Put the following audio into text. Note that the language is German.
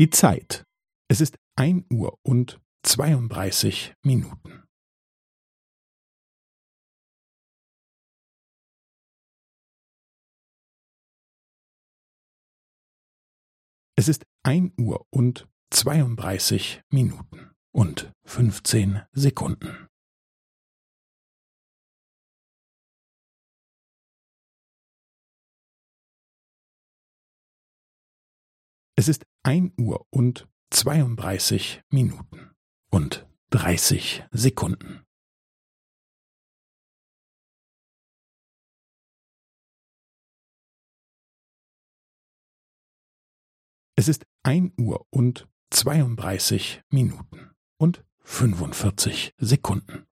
Die Zeit. Es ist ein Uhr und zweiunddreißig Minuten. Es ist ein Uhr und zweiunddreißig Minuten und fünfzehn Sekunden. Es ist ein Uhr und zweiunddreißig Minuten und dreißig Sekunden. Es ist ein Uhr und zweiunddreißig Minuten und fünfundvierzig Sekunden.